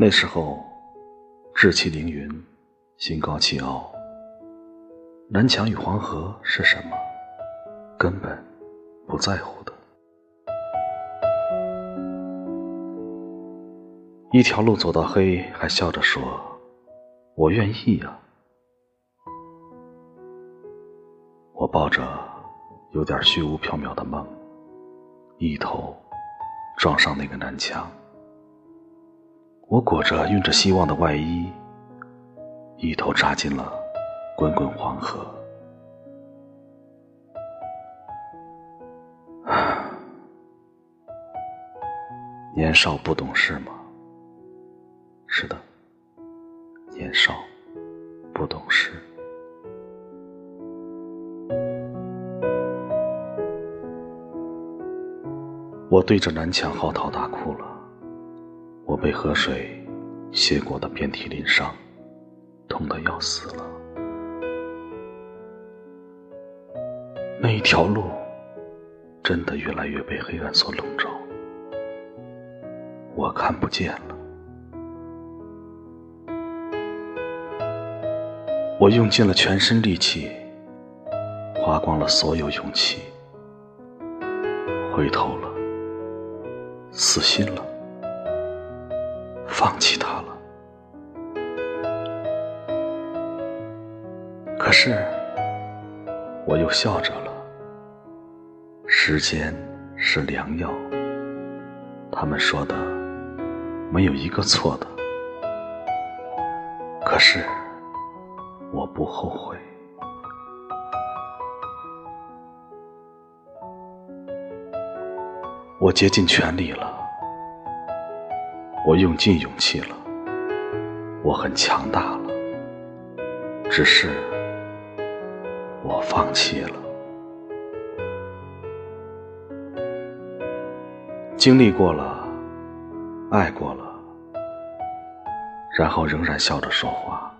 那时候，志气凌云，心高气傲。南墙与黄河是什么？根本不在乎的。一条路走到黑，还笑着说：“我愿意呀。”我抱着有点虚无缥缈的梦，一头撞上那个南墙。我裹着晕着希望的外衣，一头扎进了滚滚黄河。年少不懂事吗？是的，年少不懂事。我对着南墙嚎啕大哭了，我被河水泻过的遍体鳞伤，痛得要死了。那一条路真的越来越被黑暗所笼罩，我看不见了。我用尽了全身力气，花光了所有勇气，回头了。死心了，放弃他了。可是，我又笑着了。时间是良药，他们说的没有一个错的。可是，我不后悔。我竭尽全力了，我用尽勇气了，我很强大了，只是我放弃了。经历过了，爱过了，然后仍然笑着说话，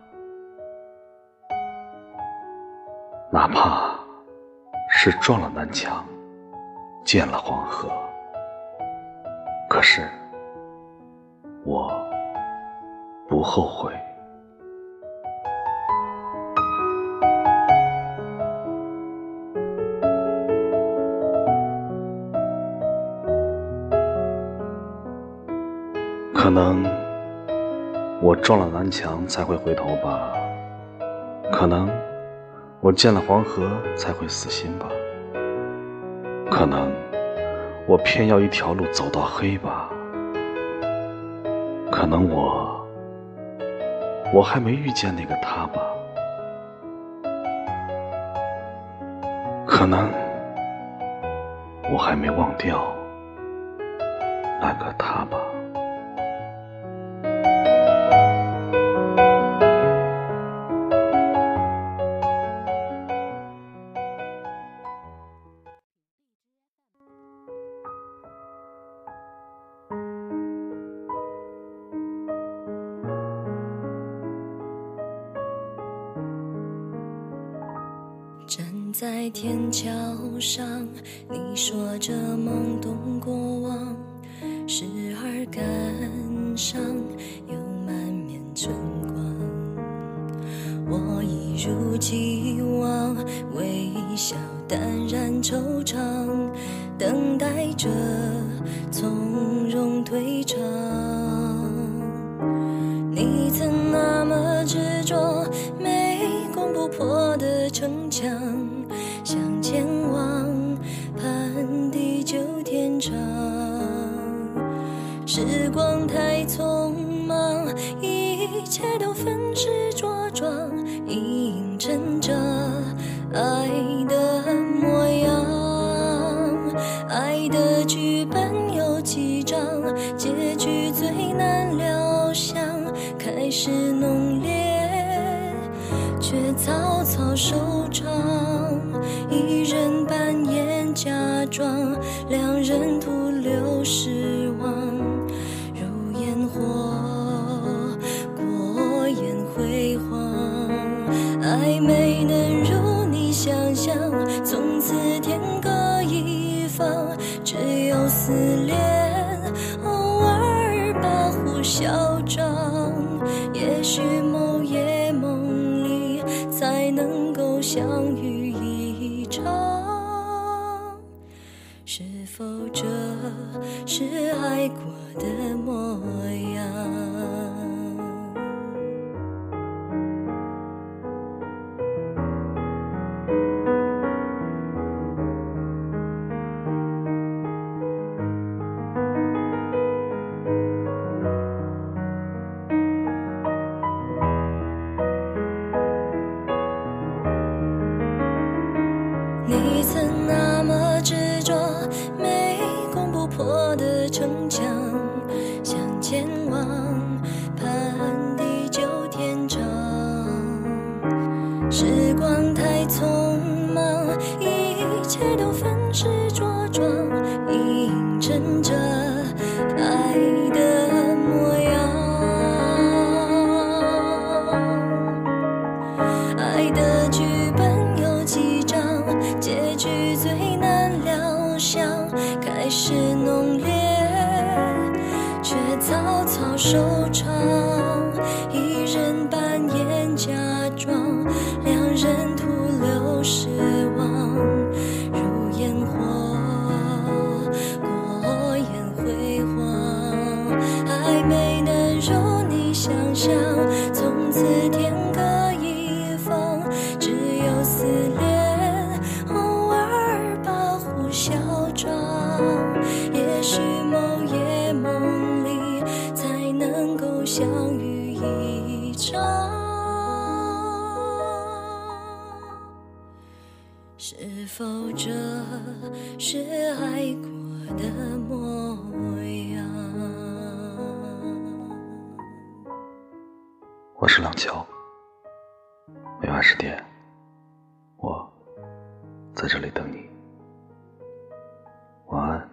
哪怕是撞了南墙，见了黄河。可是，我不后悔。可能我撞了南墙才会回头吧，可能我见了黄河才会死心吧，可能。我偏要一条路走到黑吧，可能我我还没遇见那个他吧，可能我还没忘掉那个他吧。站在天桥上，你说着懵懂过往，时而感伤，又满面春光。我一如既往，微笑淡然惆怅，等待着从容退场。你曾那么执着，没攻不破的城墙。前往盼地久天长，时光太匆忙，一切都粉饰着装，映衬着爱的模样。爱的剧本有几张，结局最难料想，开始浓，却草草收场。是爱过的模样？一切都纷失茁壮，映衬着爱的模样。爱的剧本有几章，结局最难料想。开始浓烈，却草草收场。是否这是爱过的模样？我是冷秋，每晚十点，我在这里等你。晚安。